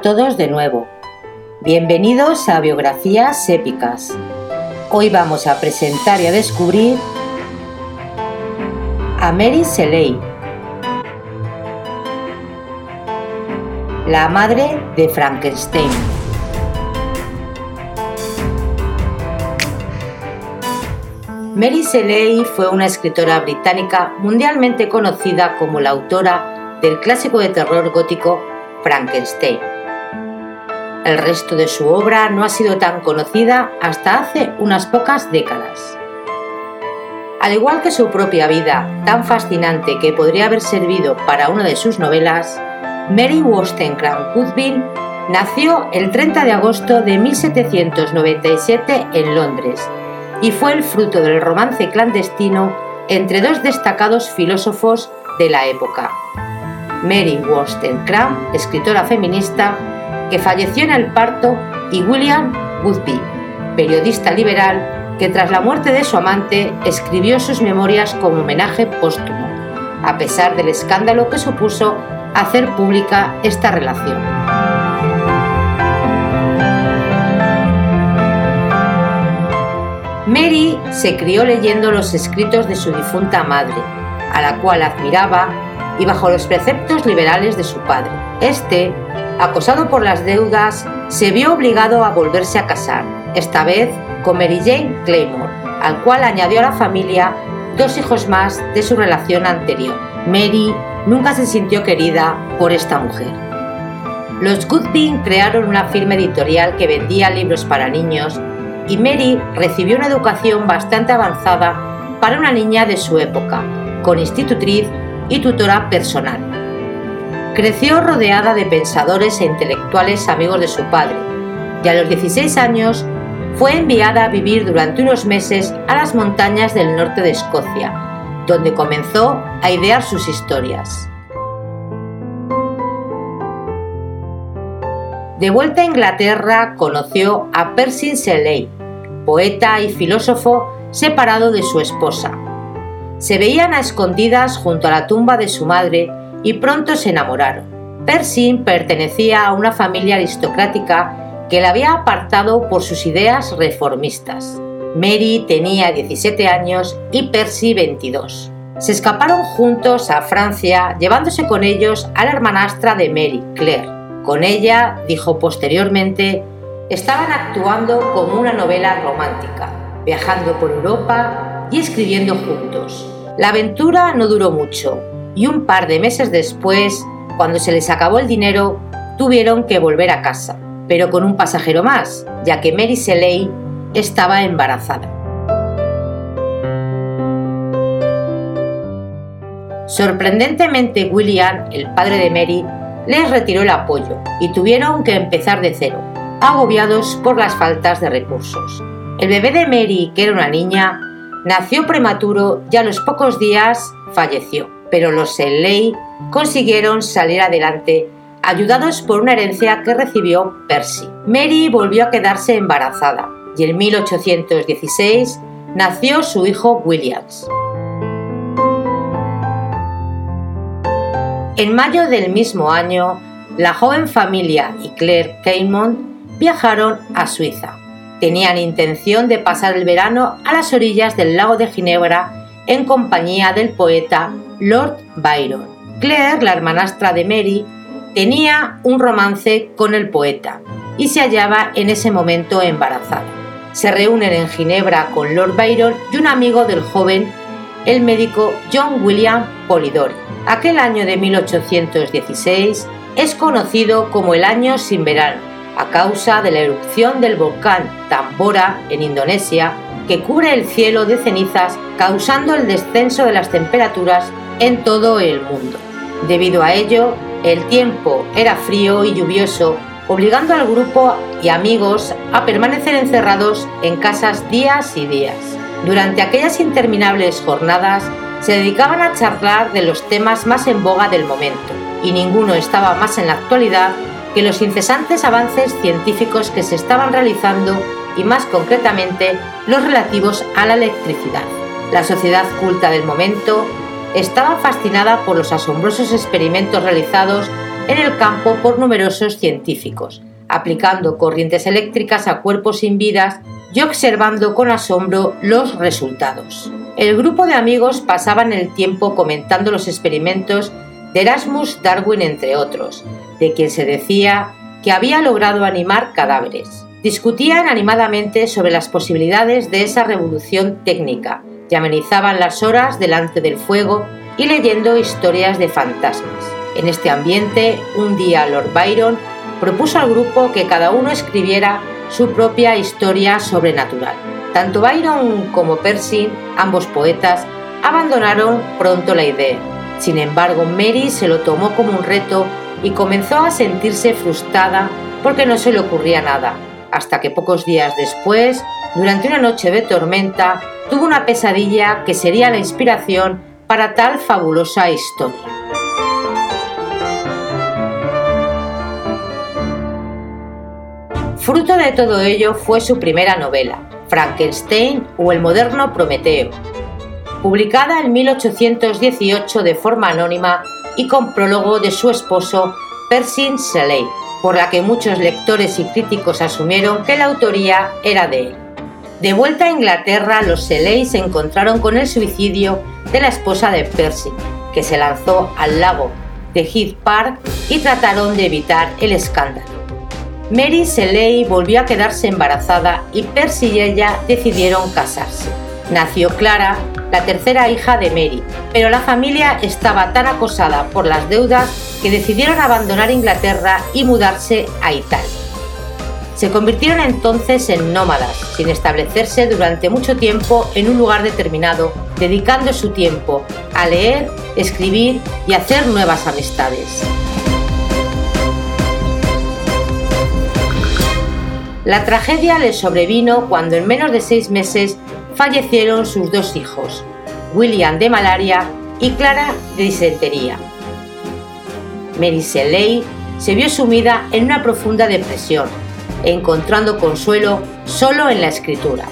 Todos de nuevo. Bienvenidos a Biografías Épicas. Hoy vamos a presentar y a descubrir a Mary Shelley, la madre de Frankenstein. Mary Shelley fue una escritora británica mundialmente conocida como la autora del clásico de terror gótico Frankenstein. El resto de su obra no ha sido tan conocida hasta hace unas pocas décadas. Al igual que su propia vida, tan fascinante que podría haber servido para una de sus novelas, Mary Wollstonecraft Woodbine nació el 30 de agosto de 1797 en Londres y fue el fruto del romance clandestino entre dos destacados filósofos de la época, Mary Wollstonecraft, escritora feminista, que falleció en el parto, y William Woodby, periodista liberal, que tras la muerte de su amante escribió sus memorias como homenaje póstumo, a pesar del escándalo que supuso hacer pública esta relación. Mary se crió leyendo los escritos de su difunta madre, a la cual admiraba y bajo los preceptos liberales de su padre. Este, acosado por las deudas, se vio obligado a volverse a casar, esta vez con Mary Jane Claymore, al cual añadió a la familia dos hijos más de su relación anterior. Mary nunca se sintió querida por esta mujer. Los Goodwin crearon una firma editorial que vendía libros para niños y Mary recibió una educación bastante avanzada para una niña de su época, con institutriz y tutora personal. Creció rodeada de pensadores e intelectuales amigos de su padre y a los 16 años fue enviada a vivir durante unos meses a las montañas del norte de Escocia, donde comenzó a idear sus historias. De vuelta a Inglaterra conoció a Percy Shelley, poeta y filósofo separado de su esposa, se veían a escondidas junto a la tumba de su madre y pronto se enamoraron. Percy pertenecía a una familia aristocrática que la había apartado por sus ideas reformistas. Mary tenía 17 años y Percy 22. Se escaparon juntos a Francia llevándose con ellos a la hermanastra de Mary, Claire. Con ella, dijo posteriormente, estaban actuando como una novela romántica, viajando por Europa y escribiendo juntos. La aventura no duró mucho y un par de meses después, cuando se les acabó el dinero, tuvieron que volver a casa, pero con un pasajero más, ya que Mary Shelley estaba embarazada. Sorprendentemente, William, el padre de Mary, les retiró el apoyo y tuvieron que empezar de cero, agobiados por las faltas de recursos. El bebé de Mary, que era una niña, Nació prematuro y a los pocos días falleció, pero los Shelley consiguieron salir adelante ayudados por una herencia que recibió Percy. Mary volvió a quedarse embarazada y en 1816 nació su hijo Williams. En mayo del mismo año, la joven familia y Claire Caymont viajaron a Suiza tenían intención de pasar el verano a las orillas del lago de Ginebra en compañía del poeta Lord Byron. Claire, la hermanastra de Mary, tenía un romance con el poeta y se hallaba en ese momento embarazada. Se reúnen en Ginebra con Lord Byron y un amigo del joven, el médico John William Polidori. Aquel año de 1816 es conocido como el año sin verano a causa de la erupción del volcán Tambora en Indonesia, que cubre el cielo de cenizas, causando el descenso de las temperaturas en todo el mundo. Debido a ello, el tiempo era frío y lluvioso, obligando al grupo y amigos a permanecer encerrados en casas días y días. Durante aquellas interminables jornadas, se dedicaban a charlar de los temas más en boga del momento, y ninguno estaba más en la actualidad que los incesantes avances científicos que se estaban realizando y más concretamente los relativos a la electricidad. La sociedad culta del momento estaba fascinada por los asombrosos experimentos realizados en el campo por numerosos científicos, aplicando corrientes eléctricas a cuerpos sin vidas y observando con asombro los resultados. El grupo de amigos pasaban el tiempo comentando los experimentos Erasmus Darwin entre otros, de quien se decía que había logrado animar cadáveres. Discutían animadamente sobre las posibilidades de esa revolución técnica y amenizaban las horas delante del fuego y leyendo historias de fantasmas. En este ambiente, un día Lord Byron propuso al grupo que cada uno escribiera su propia historia sobrenatural. Tanto Byron como Percy, ambos poetas, abandonaron pronto la idea. Sin embargo, Mary se lo tomó como un reto y comenzó a sentirse frustrada porque no se le ocurría nada, hasta que pocos días después, durante una noche de tormenta, tuvo una pesadilla que sería la inspiración para tal fabulosa historia. Fruto de todo ello fue su primera novela, Frankenstein o el moderno Prometeo, publicada en 1818 de forma anónima y con prólogo de su esposo Percy Shelley, por la que muchos lectores y críticos asumieron que la autoría era de él. De vuelta a Inglaterra, los Shelley se encontraron con el suicidio de la esposa de Percy, que se lanzó al lago de Heath Park y trataron de evitar el escándalo. Mary Shelley volvió a quedarse embarazada y Percy y ella decidieron casarse. Nació Clara, la tercera hija de Mary, pero la familia estaba tan acosada por las deudas que decidieron abandonar Inglaterra y mudarse a Italia. Se convirtieron entonces en nómadas, sin establecerse durante mucho tiempo en un lugar determinado, dedicando su tiempo a leer, escribir y hacer nuevas amistades. La tragedia les sobrevino cuando en menos de seis meses fallecieron sus dos hijos, William de malaria y Clara de disentería. Mary Shelley se vio sumida en una profunda depresión, encontrando consuelo solo en la escritura.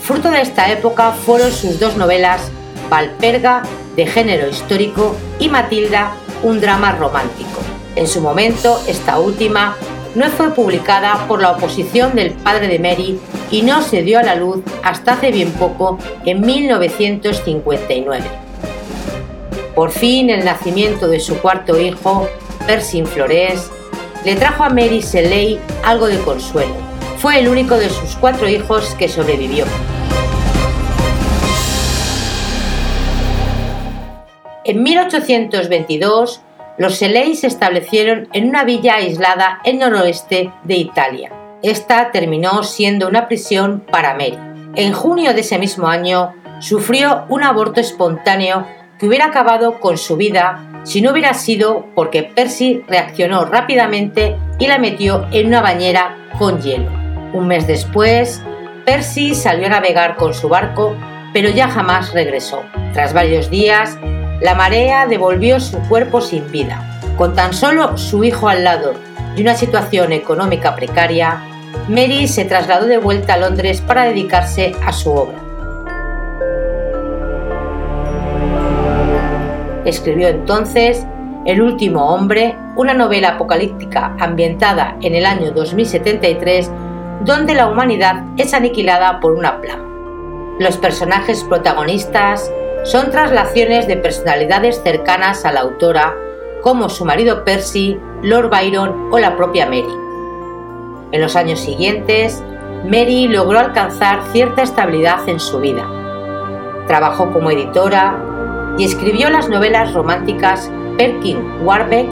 Fruto de esta época fueron sus dos novelas, Valperga, de género histórico, y Matilda, un drama romántico. En su momento, esta última no fue publicada por la oposición del padre de Mary y no se dio a la luz hasta hace bien poco, en 1959. Por fin el nacimiento de su cuarto hijo, Percy Flores, le trajo a Mary Shelley algo de consuelo. Fue el único de sus cuatro hijos que sobrevivió. En 1822, los Selei se establecieron en una villa aislada en noroeste de Italia. Esta terminó siendo una prisión para Mary. En junio de ese mismo año sufrió un aborto espontáneo que hubiera acabado con su vida si no hubiera sido porque Percy reaccionó rápidamente y la metió en una bañera con hielo. Un mes después, Percy salió a navegar con su barco, pero ya jamás regresó. Tras varios días, la marea devolvió su cuerpo sin vida. Con tan solo su hijo al lado y una situación económica precaria, Mary se trasladó de vuelta a Londres para dedicarse a su obra. Escribió entonces El último hombre, una novela apocalíptica ambientada en el año 2073, donde la humanidad es aniquilada por una plaga. Los personajes protagonistas son traslaciones de personalidades cercanas a la autora, como su marido Percy, Lord Byron o la propia Mary. En los años siguientes, Mary logró alcanzar cierta estabilidad en su vida. Trabajó como editora y escribió las novelas románticas Perkin Warbeck,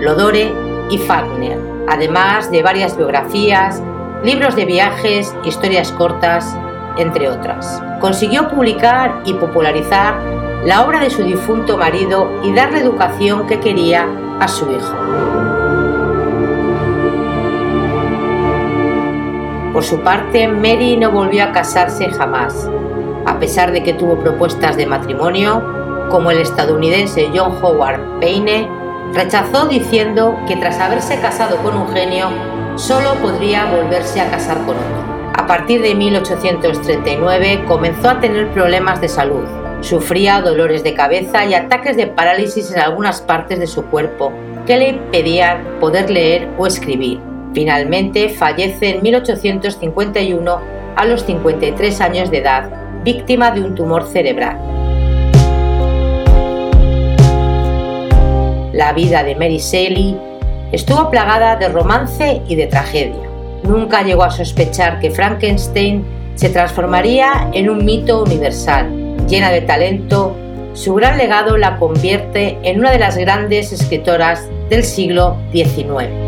Lodore y Fagner, además de varias biografías, libros de viajes, historias cortas, entre otras. Consiguió publicar y popularizar la obra de su difunto marido y dar la educación que quería a su hijo. Por su parte, Mary no volvió a casarse jamás, a pesar de que tuvo propuestas de matrimonio, como el estadounidense John Howard Payne, rechazó diciendo que tras haberse casado con un genio, solo podría volverse a casar con otro. A partir de 1839 comenzó a tener problemas de salud. Sufría dolores de cabeza y ataques de parálisis en algunas partes de su cuerpo que le impedían poder leer o escribir. Finalmente fallece en 1851 a los 53 años de edad, víctima de un tumor cerebral. La vida de Mary Shelley estuvo plagada de romance y de tragedia. Nunca llegó a sospechar que Frankenstein se transformaría en un mito universal. Llena de talento, su gran legado la convierte en una de las grandes escritoras del siglo XIX.